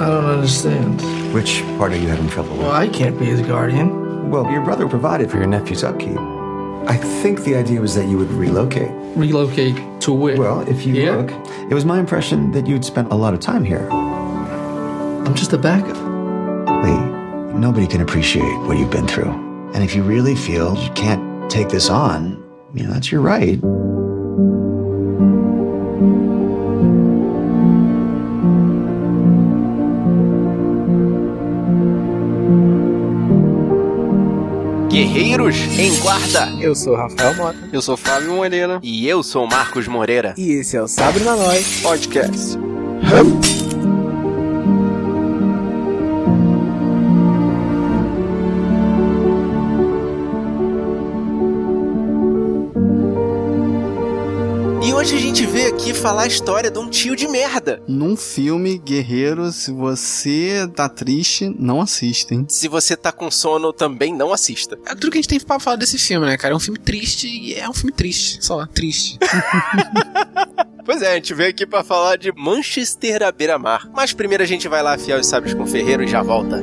I don't understand. Which part are you having trouble with? Well, I can't be his guardian. Well, your brother provided for your nephew's upkeep. I think the idea was that you would relocate. Relocate to where? Well, if you Here? look, it was my impression that you'd spent a lot of time here. I'm just a backup. Lee, nobody can appreciate what you've been through. And if you really feel you can't take this on, you know, that's your right. Guerreiros em Guarda. Eu sou Rafael Mota. Eu sou Fábio Moreira. E eu sou Marcos Moreira. E esse é o Sabre na Nós. Podcast. Hoje a gente veio aqui falar a história de um tio de merda. Num filme, Guerreiro, se você tá triste, não assista, hein? Se você tá com sono, também não assista. É tudo que a gente tem pra falar desse filme, né, cara? É um filme triste e é um filme triste. Só, triste. Pois é, a gente veio aqui pra falar de Manchester à beira-mar. Mas primeiro a gente vai lá afiar os sábios com o ferreiro e já volta.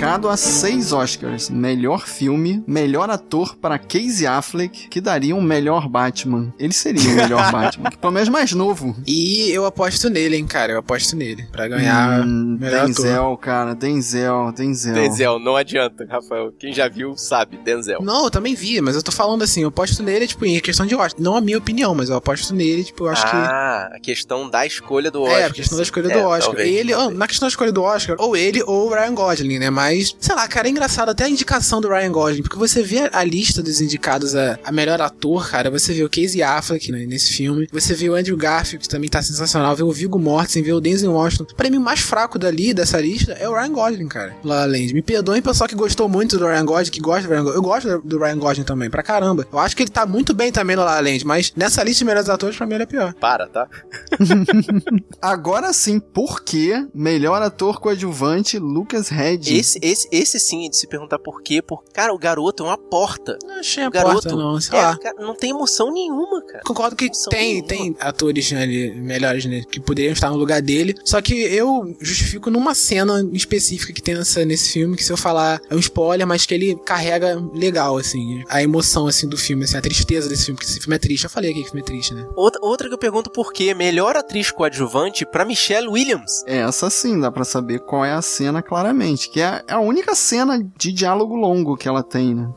Indicado a seis Oscars: melhor filme, melhor ator para Casey Affleck, que daria um melhor Batman. Ele seria o melhor Batman, pelo menos mais novo. E eu aposto nele, hein, cara. Eu aposto nele. Pra ganhar Hum, melhor Denzel, ator. cara, Denzel, Denzel. Denzel, não adianta, Rafael. Quem já viu sabe, Denzel. Não, eu também vi, mas eu tô falando assim, eu aposto nele, tipo, em questão de Oscar. Não a minha opinião, mas eu aposto nele, tipo, eu acho que. ah, a questão da escolha do Oscar. É, a questão da escolha É, do Oscar. talvez, ele, talvez. ah, na questão da escolha do Oscar, ou ele ou o Ryan Gosling, né? Mas, sei lá, cara, é engraçado até a indicação do Ryan Gosling, porque você vê a, lista dos indicados a, a melhor ator, cara, você vê o Casey Affleck né, nesse filme, você vê o Andrew Garfield, que também tá sensacional, vê o Viggo Mortensen, vê o Denzel Washington. Pra mim, o mais fraco dali, dessa lista, é o Ryan Gosling, cara. La La Land. Me perdoem, pessoal que gostou muito do Ryan Gosling, que gosta do Ryan Gosling. Eu gosto do Ryan Gosling também, pra caramba. Eu acho que ele tá muito bem também no La La Land, mas nessa lista de melhores atores, pra mim, ele é pior. Para, tá? Agora sim, por que melhor ator coadjuvante Lucas Hedges? esse, esse, esse sim, de se perguntar por quê. Porque, cara, o garoto é uma porta. Não achei a O garoto porta, não, sei é, lá. cara, não tem emoção nenhuma, cara. Concordo que tem, nenhuma. tem atores né, ali, melhores, né, que poderiam estar no lugar dele. Só que eu justifico numa cena específica que tem nessa, nesse filme, que se eu falar é um spoiler, mas que ele carrega legal, assim, a emoção, assim, do filme, assim, a tristeza desse filme, porque esse filme é triste. Eu falei aqui que o filme é triste, né? Outra, outra que eu pergunto por quê. Melhor atriz coadjuvante pra Michelle Williams. Essa sim, dá pra saber qual é a cena claramente, que é a única cena de diálogo longo que ela tem, né?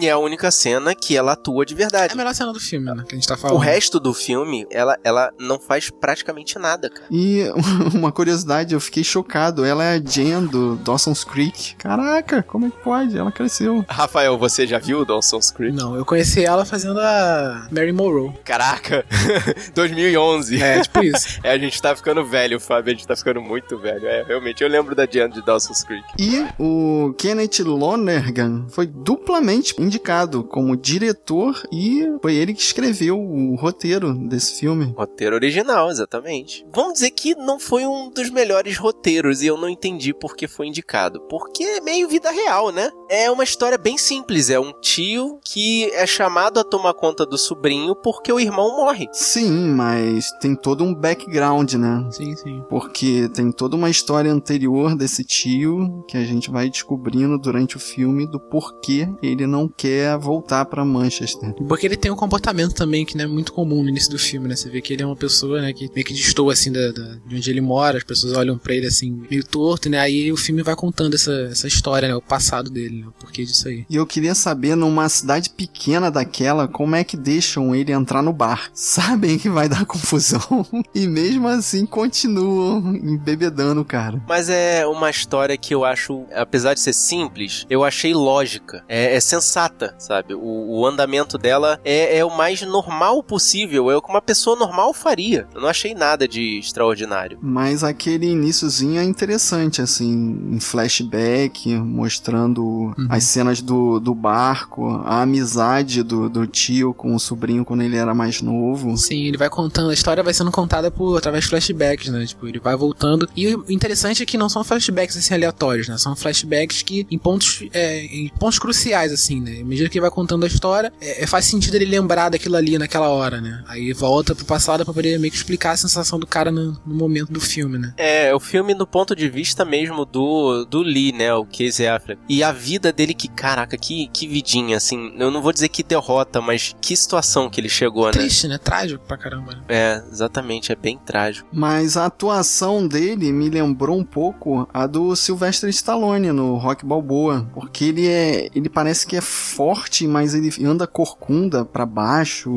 E é a única cena que ela atua de É verdade. a melhor cena do filme, né, que a gente tá O falando. resto do filme, ela, ela não faz praticamente nada, cara. E uma curiosidade, eu fiquei chocado, ela é a Jen do Dawson's Creek. Caraca, como é que pode? Ela cresceu. Rafael, você já viu Dawson's Creek? Não, eu conheci ela fazendo a Mary Monroe. Caraca, 2011. É, tipo isso. É, a gente tá ficando velho, Fábio, a gente tá ficando muito velho. É, realmente, eu lembro da Diana de Dawson's Creek. E o Kenneth Lonergan foi duplamente indicado como diretor e foi ele que escreveu o roteiro desse filme. Roteiro original, exatamente. Vamos dizer que não foi um dos melhores roteiros e eu não entendi por que foi indicado. Porque é meio vida real, né? É uma história bem simples. É um tio que é chamado a tomar conta do sobrinho porque o irmão morre. Sim, mas tem todo um background, né? Sim, sim. Porque tem toda uma história anterior desse tio que a gente vai descobrindo durante o filme do porquê ele não quer voltar pra Manchester. Porque ele tem um comportamento também que não é muito comum no início do filme, né? Você vê que ele é uma pessoa, né, que meio que destoa, assim, da, da- de onde ele mora, as pessoas olham pra ele, assim, meio torto, né? Aí o filme vai contando essa, essa história, né? O passado dele, né? O porquê disso aí. E eu queria saber, numa cidade pequena daquela, como é que deixam ele entrar no bar? Sabem que vai dar confusão e mesmo assim continuam embebedando cara. Mas é uma história que eu acho, apesar de ser simples, eu achei lógica. É, é sensata, sabe? O, o andamento dela é, é o mais normal possível. É o que uma pessoa normal faria. Eu não achei nada de extraordinário. Mas aquele iniciozinho é interessante, assim, em flashback, mostrando as cenas do, do barco, a amizade do, do tio com o sobrinho quando ele era mais novo. Sim, ele vai contando, a história vai sendo contada por através de flashbacks, né? Tipo, ele vai voltando. E o interessante é que não são flashbacks assim aleatórios, né? São flashbacks que em pontos, é, em pontos cruciais, assim, né? À medida que ele vai contando a história, é, é- faz sentido ele lembrar daquilo ali naquela hora, né? Aí volta pro passado pra poder meio que explicar a sensação do cara no, no momento do filme, né? É, o filme do ponto de vista mesmo do, do Lee, né? O Casey Affleck. E a vida dele que, caraca, que, que vidinha, assim. Eu não vou dizer que derrota, mas que situação que ele chegou, né? Triste, né? Trágico pra caramba. né? É, exatamente, é bem trágico. Mas a atuação dele me lembrou um pouco a do Sylvester Stallone no Rock Balboa, porque ele é, ele parece que é forte, mas ele anda corcunda pra baixo.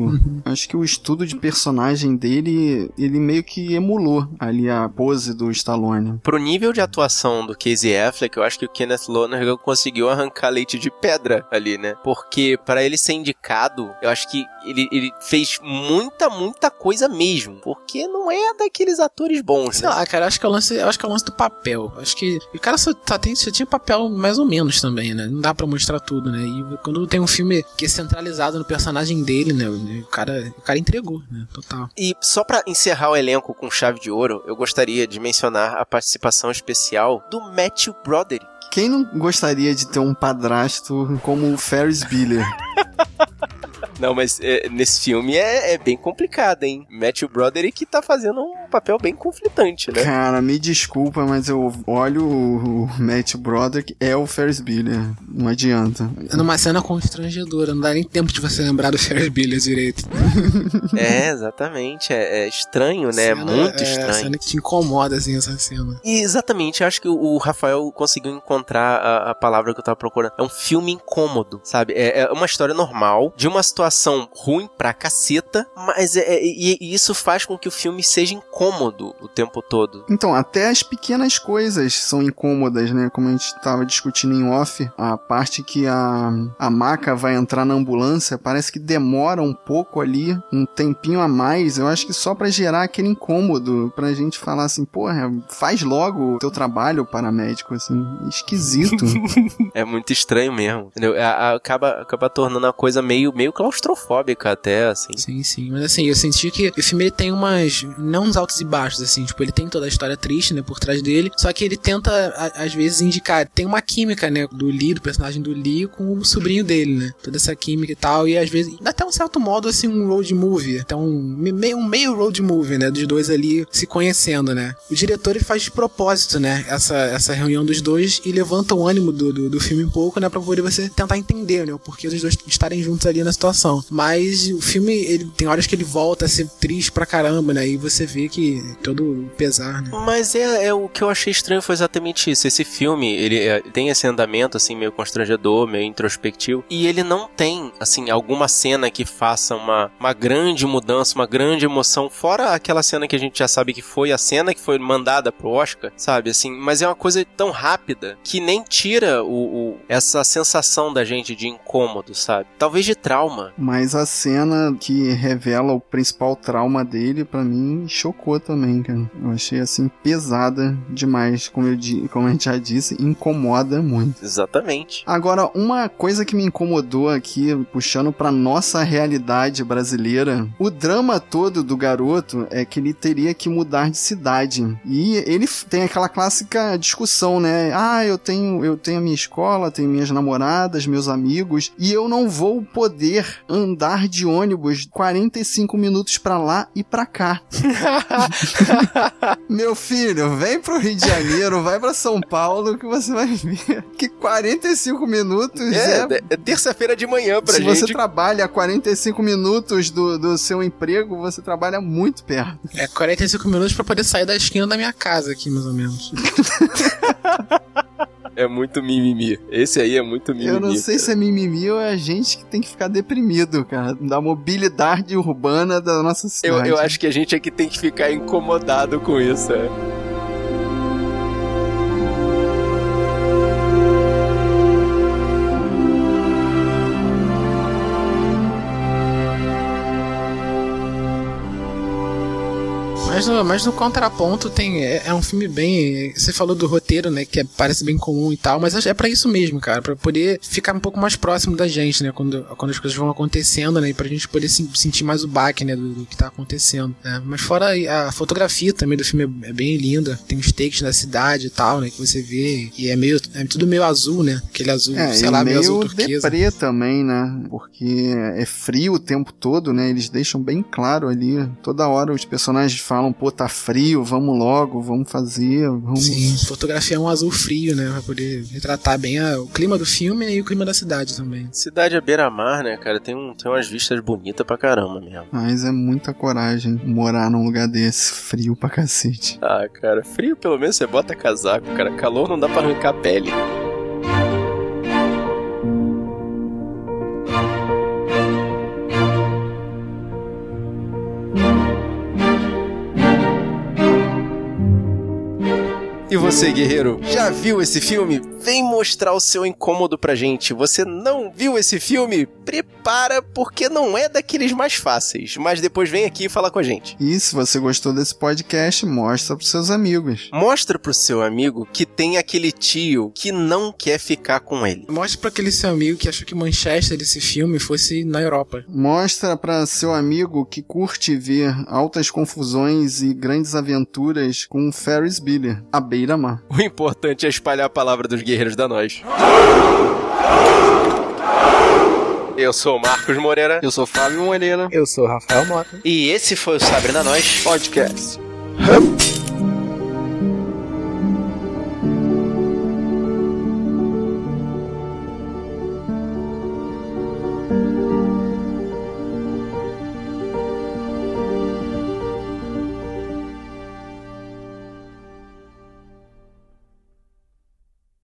Acho que o estudo de personagem dele, ele meio que emulou ali a pose do Stallone. Pro nível de atuação do Casey Affleck, eu acho que o Kenneth Lonergan conseguiu arrancar leite de pedra ali, né? Porque pra ele ser indicado, eu acho que ele, ele fez muita, muita coisa mesmo. Porque não é daqueles atores bons, Sei né? lá, cara, acho que é o lance, acho que é o lance do papel. Acho que o cara só, só, tem, só tinha papel mais ou menos também, né? Não dá pra mostrar tudo, né? E quando tem um filme que é centralizado no personagem dele, né? O cara, o cara entregou, né? Total. E só pra encerrar o elenco com chave de ouro, eu gostaria de mencionar a participação especial do Matthew Broderick. Quem não gostaria de ter um padrasto como o Ferris Bueller? Não, mas é, nesse filme é, é bem complicado, hein? Matthew Broderick tá fazendo um papel bem conflitante, né? Cara, me desculpa, mas eu olho o, o Matt Broderick, é o Ferris Bueller. Não adianta. É numa cena constrangedora, não dá nem tempo de você lembrar do Ferris Bueller direito. É, exatamente. É, é estranho, né? É Cena- muito É, estranho. cena que te incomoda, assim, essa cena. E exatamente, eu acho que o o Rafael conseguiu encontrar a, a palavra que eu tava procurando. É um filme incômodo, sabe? É, é uma história normal, de uma situação ruim pra caceta, mas é, é- e, e isso faz com que o filme seja incômodo o tempo todo. Então, até as pequenas coisas são incômodas, né? Como a gente tava discutindo em off, a parte que a, a maca vai entrar na ambulância parece que demora um pouco ali, um tempinho a mais. Eu acho que só pra gerar aquele incômodo, pra gente falar assim, porra, faz logo o teu trabalho, paramédico, assim, esquisito. É muito estranho mesmo, entendeu? A- acaba, acaba tornando a coisa meio, meio claustrofóbica até, assim. Sim, sim. Mas assim, eu senti que o filme ele tem umas. Não uns altos e baixos, assim. Tipo, ele tem toda a história triste, né, por trás dele. Só que ele tenta, a- às vezes, indicar. Tem uma química, né, do Lee, do personagem do Lee, com o sobrinho dele, né? Toda essa química e tal. E às vezes, até um certo modo, assim, um road movie. Até um me- meio, um meio road movie, né? Dos dois ali se conhecendo, né? O diretor ele faz de propósito, né? Essa, essa reunião dos dois e levanta o ânimo do, do, do filme um pouco, né? Pra poder você tentar entender, né? O porquê dos dois estarem juntos ali na situação. Mas o filme, ele tem horas que ele volta a ser triste pra caramba, né? E você vê que todo pesar, né? Mas é, é o que eu achei estranho foi exatamente isso. Esse filme, ele é, tem esse andamento assim meio constrangedor, meio introspectivo, e ele não tem assim alguma cena que faça uma, uma grande mudança, uma grande emoção, fora aquela cena que a gente já sabe que foi a cena que foi mandada pro Oscar, sabe assim, mas é uma coisa tão rápida que nem tira o, o- essa sensação da gente de incômodo, sabe? Talvez de trauma. Mas a cena que revela o principal trauma dele, pra mim, chocou também, cara. Eu achei, assim, pesada demais. Como, eu, como a gente já disse, incomoda muito. Exatamente. Agora, uma coisa que me incomodou aqui, puxando pra nossa realidade brasileira, o drama todo do garoto é que ele teria que mudar de cidade. E ele tem aquela clássica discussão, né? Ah, eu tenho, eu tenho a minha escola, tenho minhas namoradas, meus amigos, e eu não vou poder andar de ônibus 45 minutos pra lá e pra cá. Meu filho, vem pro Rio de Janeiro, vai pra São Paulo que você vai ver que 45 minutos é, É, é terça-feira de manhã pra se gente. você trabalha 45 minutos do, do seu emprego, você trabalha muito perto. É 45 minutos pra poder sair da esquina da minha casa aqui, mais ou menos. É muito mimimi. Esse aí é muito mimimi. Eu não sei se é mimimi ou é a gente que tem que ficar deprimido, cara, da mobilidade urbana da nossa Eu, cidade. eu acho que a gente é que tem que ficar incomodado com isso. é. Mas no, mas no contraponto tem. É, é um filme bem. Você falou do roteiro, né? Que é- parece bem comum e tal, mas é pra isso mesmo, cara. Pra poder ficar um pouco mais próximo da gente, né? Quando, quando as coisas vão acontecendo, né? E pra gente poder se- sentir mais o baque, né? Do, do que tá acontecendo. né? Mas fora a fotografia também do filme é, é bem linda. Tem os takes da cidade e tal, né? Que você vê. E é meio. É tudo meio azul, né? Aquele azul, É, sei lá, meio azul meio turquesa. deprê também, né? Porque é frio o tempo todo, né? Eles deixam bem claro ali. Toda hora os personagens falam, pô, tá frio, vamos logo, vamos fazer, vamos... Sim, fotografia é um azul frio, né? Pra poder retratar bem a- o clima do filme e o clima da cidade também. Cidade à beira-mar, né, cara? Tem, um, tem umas vistas bonitas pra caramba mesmo. Mas é muita coragem morar num lugar desse, frio pra cacete. Ah, cara, frio pelo menos você bota casaco, cara. Calor não dá pra arrancar a pele. Você, guerreiro, já viu esse filme? Vem mostrar o seu incômodo pra gente. Você não viu esse filme? Prepara, porque não é daqueles mais fáceis. Mas depois vem aqui e fala com a gente. E se você gostou desse podcast, mostra pros seus amigos. Mostra pro seu amigo que tem aquele tio que não quer ficar com ele. Mostre pra aquele seu amigo que achou que Manchester desse filme fosse na Europa. Mostra pra seu amigo que curte ver altas confusões e grandes aventuras com Ferris Bueller, a beira-mar. O importante é espalhar a palavra dos guerreiros da nós. Eu sou o Marcos Moreira Eu sou Fábio Moreira. Eu sou Rafael Mota. e esse foi o Sabrina Nós Podcast. Hum.